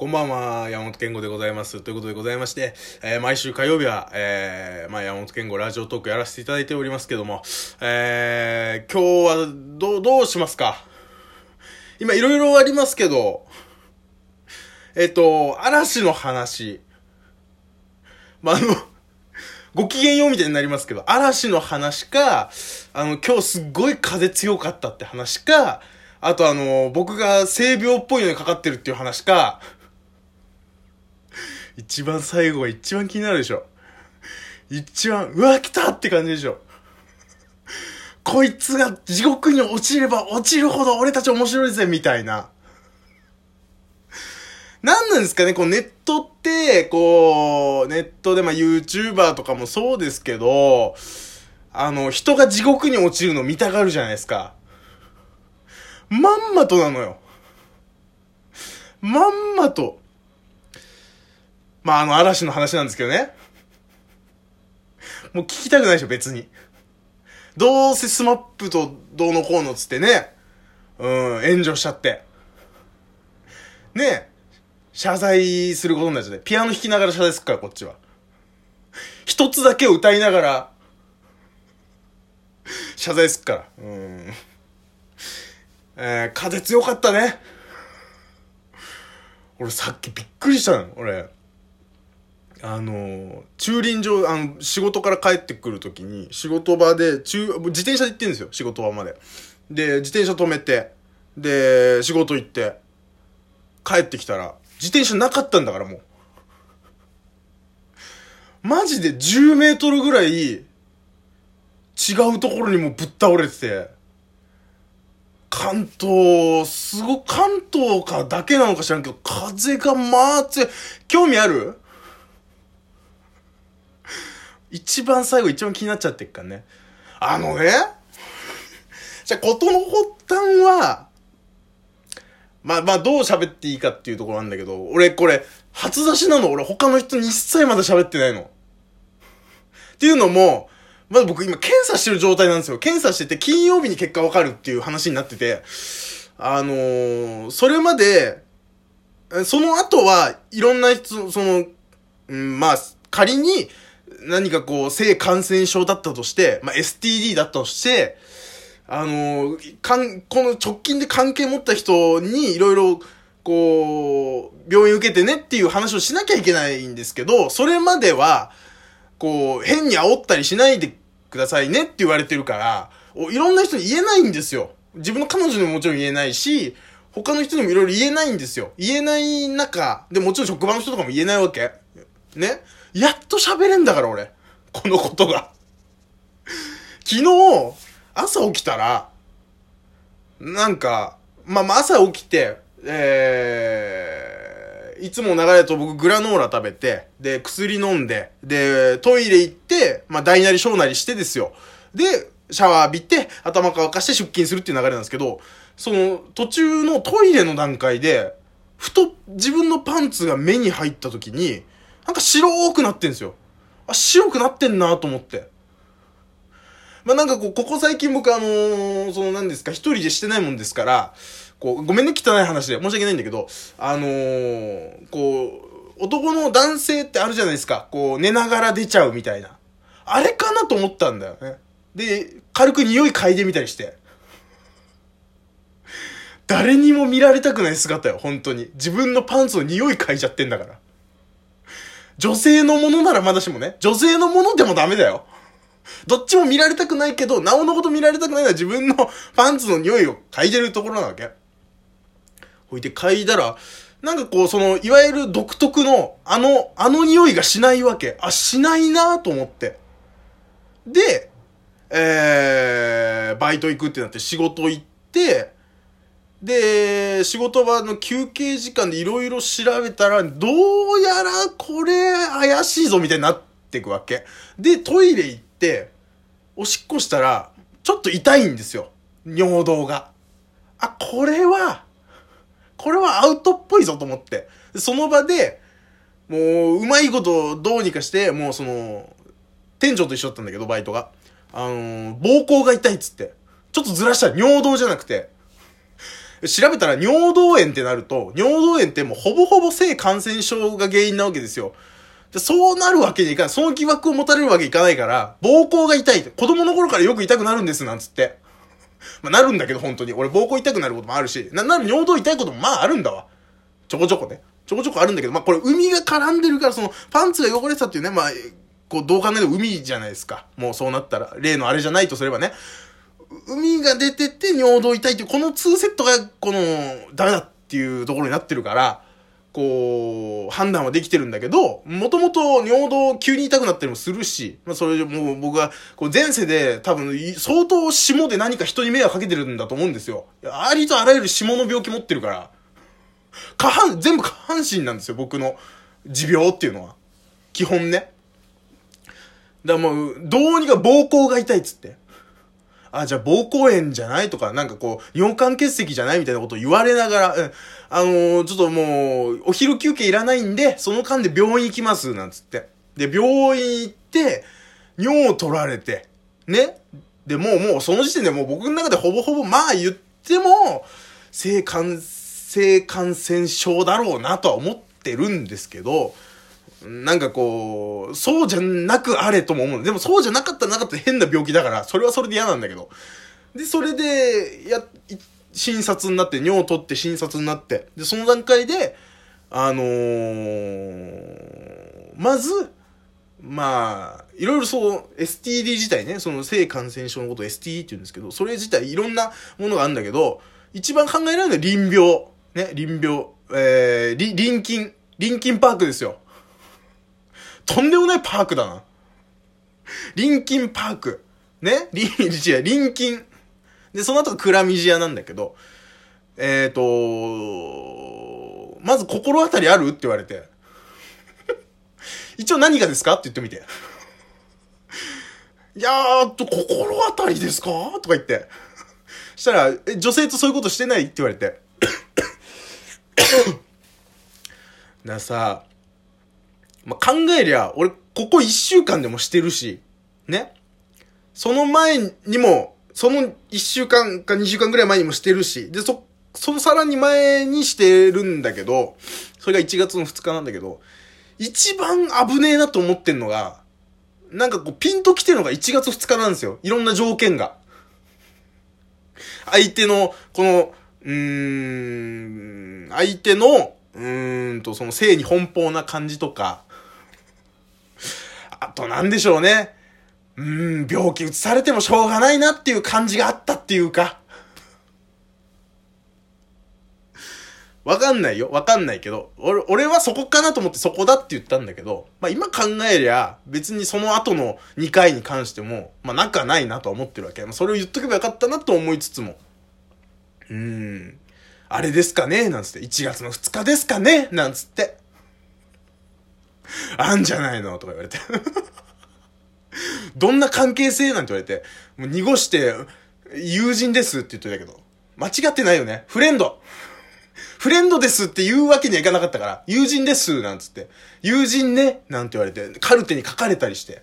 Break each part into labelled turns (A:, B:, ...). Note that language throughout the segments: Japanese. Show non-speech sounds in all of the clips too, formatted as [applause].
A: こんばんは、山本健吾でございます。ということでございまして、えー、毎週火曜日は、えー、まあ、山本健吾ラジオトークやらせていただいておりますけども、えー、今日は、ど、どうしますか？今、いろいろありますけど、えっと、嵐の話。まあ、あの、ご機嫌ようみたいになりますけど、嵐の話か、あの、今日すっごい風強かったって話か、あとあの、僕が性病っぽいのにかかってるっていう話か、一番最後が一番気になるでしょ。一番、うわ、来たって感じでしょ。こいつが地獄に落ちれば落ちるほど俺たち面白いぜ、みたいな。何なんですかね、こうネットって、こう、ネットでまあ YouTuber とかもそうですけど、あの、人が地獄に落ちるの見たがるじゃないですか。まんまとなのよ。まんまと。まあ、あの、嵐の話なんですけどね。もう聞きたくないでしょ、別に。どうせスマップとどうのこうのつってね、うん、炎上しちゃって。ね謝罪することになっちゃって。ピアノ弾きながら謝罪すっから、こっちは。一つだけを歌いながら、謝罪すっから。うん。えー、風強かったね。俺さっきびっくりしたの、俺。あの、駐輪場、あの、仕事から帰ってくるときに、仕事場で、中、自転車で行ってんですよ、仕事場まで。で、自転車止めて、で、仕事行って、帰ってきたら、自転車なかったんだからもう。マジで10メートルぐらい、違うところにもぶっ倒れてて、関東、すご、関東かだけなのか知らんけど、風がまあ強い。興味ある？一番最後一番気になっちゃってっからね。あのね、[laughs] じゃあ、ことの発端は、まあまあ、どう喋っていいかっていうところなんだけど、俺これ、初出しなの俺他の人に一切まだ喋ってないの。っていうのも、まだ僕今検査してる状態なんですよ。検査してて金曜日に結果わかるっていう話になってて、あのー、それまで、その後はいろんな人、その、うん、まあ、仮に、何かこう、性感染症だったとして、まあ、STD だったとして、あの、かん、この直近で関係持った人にいろいろ、こう、病院受けてねっていう話をしなきゃいけないんですけど、それまでは、こう、変に煽ったりしないでくださいねって言われてるから、いろんな人に言えないんですよ。自分の彼女にももちろん言えないし、他の人にもいろいろ言えないんですよ。言えない中、でもちろん職場の人とかも言えないわけ。ねやっと喋れんだから俺。このことが。昨日、朝起きたら、なんか、まあ、まあ、朝起きて、えー、いつも流れと僕グラノーラ食べて、で、薬飲んで、で、トイレ行って、まあ、大なり小なりしてですよ。で、シャワー浴びて、頭乾かして出勤するっていう流れなんですけど、その、途中のトイレの段階で、ふと自分のパンツが目に入った時に、なんか白くなってんすよ。あ、白くなってんなと思って。まあ、なんかこう、ここ最近僕あのー、その何ですか、一人でしてないもんですから、こう、ごめんね、汚い話で、申し訳ないんだけど、あのー、こう、男の男性ってあるじゃないですか。こう、寝ながら出ちゃうみたいな。あれかなと思ったんだよね。で、軽く匂い嗅いでみたりして。誰にも見られたくない姿よ、本当に。自分のパンツの匂い嗅いじゃってんだから。女性のものならまだしもね、女性のものでもダメだよ。どっちも見られたくないけど、なおのこと見られたくないのは自分のパンツの匂いを嗅いでるところなわけ。ほいで嗅いだら、なんかこう、その、いわゆる独特の、あの、あの匂いがしないわけ。あ、しないなと思って。で、えー、バイト行くってなって仕事行って、で、仕事場の休憩時間でいろいろ調べたら、どうやらこれ怪しいぞみたいになってくわけ。で、トイレ行って、おしっこしたら、ちょっと痛いんですよ。尿道が。あ、これは、これはアウトっぽいぞと思って。その場で、もう、うまいことどうにかして、もうその、店長と一緒だったんだけど、バイトが。あのー、膀胱が痛いっつって。ちょっとずらした。尿道じゃなくて、調べたら尿道炎ってなると、尿道炎ってもうほぼほぼ性感染症が原因なわけですよ。でそうなるわけにいかない。その疑惑を持たれるわけいかないから、膀胱が痛い。子供の頃からよく痛くなるんです、なんつって。まあ、なるんだけど、本当に。俺、膀胱痛くなることもあるし、な、なる尿道痛いこともまああるんだわ。ちょこちょこね。ちょこちょこあるんだけど、まあ、これ、海が絡んでるから、その、パンツが汚れてたっていうね、まあ、こう、どう考えても海じゃないですか。もうそうなったら。例のあれじゃないとすればね。海が出てて尿道痛いっていう、この2セットが、この、ダメだっていうところになってるから、こう、判断はできてるんだけど、もともと尿道急に痛くなったりもするし、まあそれでもう僕は、こう前世で多分相当霜で何か人に迷惑かけてるんだと思うんですよ。ありとあらゆる霜の病気持ってるから、下半、全部下半身なんですよ、僕の持病っていうのは。基本ね。だからもう、どうにか膀胱が痛いっつって。あ、じゃあ膀胱炎じゃないとか、なんかこう、尿管結石じゃないみたいなことを言われながら、うん、あのー、ちょっともう、お昼休憩いらないんで、その間で病院行きます、なんつって。で、病院行って、尿を取られて、ね。で、もうもうその時点でもう僕の中でほぼほぼまあ言っても、性感、性感染症だろうなとは思ってるんですけど、なんかこう、そうじゃなくあれとも思う。でもそうじゃなかったらなかったら変な病気だから、それはそれで嫌なんだけど。で、それで、や、診察になって、尿を取って診察になって、で、その段階で、あのー、まず、まあ、いろいろそう、STD 自体ね、その性感染症のことを STD って言うんですけど、それ自体いろんなものがあるんだけど、一番考えられるのは臨病。ね、臨病。えー、臨筋。臨筋パークですよ。とんでもないパークだな。臨筋パーク。ね？臨、[laughs] 違う、臨筋。で、その後がクラミジアなんだけど、えっ、ー、とまず心当たりある？って言われて。[laughs] 一応何がですか？って言ってみて。[laughs] いやーと、心当たりですか？とか言って。したら、え、女性とそういうことしてない？って言われて。[coughs] [coughs] ださ、まあ、考えりゃ、俺、ここ一週間でもしてるし、ね。その前にも、その一週間か二週間ぐらい前にもしてるし、で、そ、そのさらに前にしてるんだけど、それが1月の2日なんだけど、一番危ねえなと思ってんのが、なんかこう、ピンと来てるのが1月2日なんですよ。いろんな条件が。相手の、この、うーん、相手の、うーんと、その性に奔放な感じとか、あとなんでしょうね。うーん、病気移されてもしょうがないなっていう感じがあったっていうか。わかんないよ。わかんないけど。俺、俺はそこかなと思ってそこだって言ったんだけど、まあ今考えりゃ、別にその後の2回に関しても、まあ仲ないなとは思ってるわけ。まあそれを言っとけばよかったなと思いつつも。うーん。あれですかね？なんつって。1月の2日ですかね？なんつって。[laughs] あんじゃないの？とか言われて。[laughs] どんな関係性？なんて言われて、もう濁して、友人ですって言ってたけど、間違ってないよね。フレンド。フレンドですって言うわけにはいかなかったから、友人ですなんつって、友人ね？なんて言われて、カルテに書かれたりして。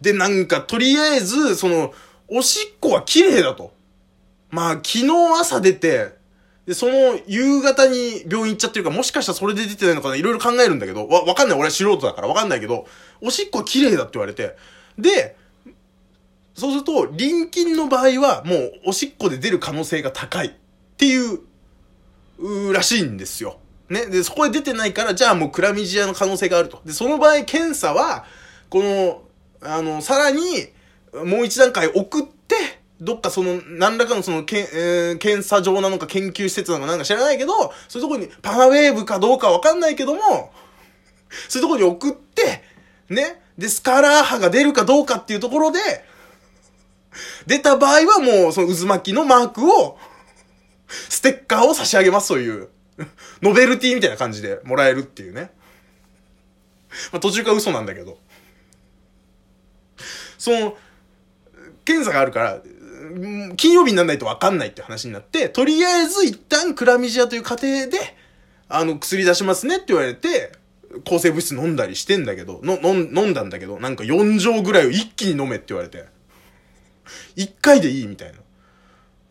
A: で、なんか、とりあえず、その、おしっこは綺麗だと。まあ、昨日朝出て、で、その夕方に病院行っちゃってるから、もしかしたらそれで出てないのかな、いろいろ考えるんだけど、わ、わかんない。俺は素人だからわかんないけど、おしっこ綺麗だって言われて。で、そうすると、臨筋の場合は、もう、おしっこで出る可能性が高い。っていう、うらしいんですよ。ね。で、そこで出てないから、じゃあもうクラミジアの可能性があると。で、その場合、検査は、この、あの、さらに、もう一段階送って、どっかその、何らかのその、けえー、検査場なのか研究施設なのかなんか知らないけど、そういうとこに、パワーウェーブかどうかわかんないけども、そういうとこに送って、ね。で、スカラー波が出るかどうかっていうところで、出た場合はもう、その渦巻きのマークを、ステッカーを差し上げます、そういう。ノベルティみたいな感じでもらえるっていうね。まあ、途中から嘘なんだけど。その、検査があるから、金曜日にならないと分かんないって話になって、とりあえず一旦クラミジアという過程で、あの、薬出しますねって言われて、抗生物質飲んだりしてんだけど、の、飲んだんだけど、なんか4錠ぐらいを一気に飲めって言われて、1回でいいみたいな。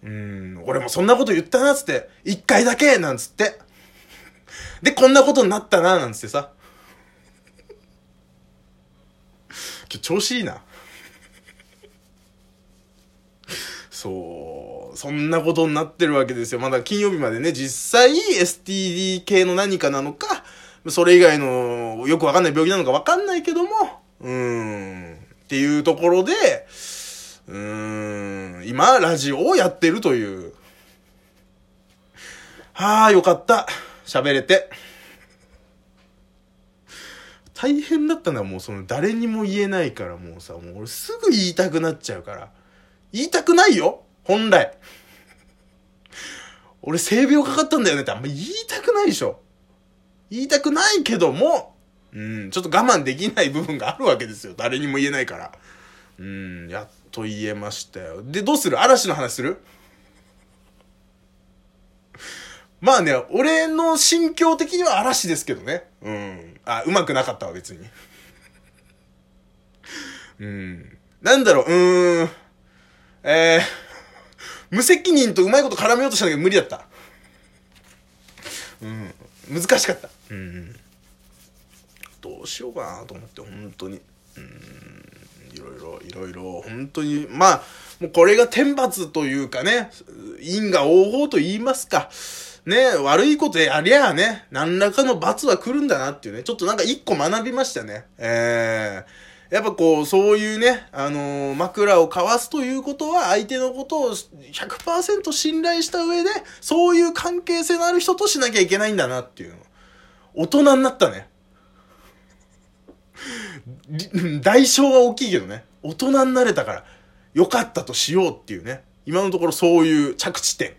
A: うん、俺もそんなこと言ったなっ、つって。一回だけなんつって。で、こんなことになったな、なんつってさ。今日調子いいな。そう、そんなことになってるわけですよ。まだ金曜日までね、実際 STD 系の何かなのか、それ以外のよくわかんない病気なのかわかんないけども、うーん、っていうところで、うーん、今、ラジオをやってるという。はあ、よかった。喋れて。大変だったのはもうその誰にも言えないからもうさ、もう俺すぐ言いたくなっちゃうから。言いたくないよ本来。俺性病かかったんだよねってあんま言いたくないでしょ。言いたくないけども、うん、ちょっと我慢できない部分があるわけですよ。誰にも言えないから。うん、やっと言えましたよ。で、どうする？嵐の話する？まあね、俺の心境的には嵐ですけどね。うん。あ、うまくなかったわ、別に。うん。なんだろう、うーん。えー、[laughs] 無責任とうまいこと絡めようとしたんだけど無理だった。うん。難しかった。うん。どうしようかなと思って、本当に。うん。いろいろ、いろいろ、本当に、まあ、もうこれが天罰というかね、因果応報と言いますか。ね、悪いことやりゃあね、何らかの罰は来るんだなっていうね、ちょっとなんか一個学びましたね。えー、やっぱこう、そういうね、あのー、枕を交わすということは、相手のことを100%信頼した上で、そういう関係性のある人としなきゃいけないんだなっていうの。大人になったね。[laughs] 代償は大きいけどね。大人になれたから、よかったとしようっていうね。今のところそういう着地点。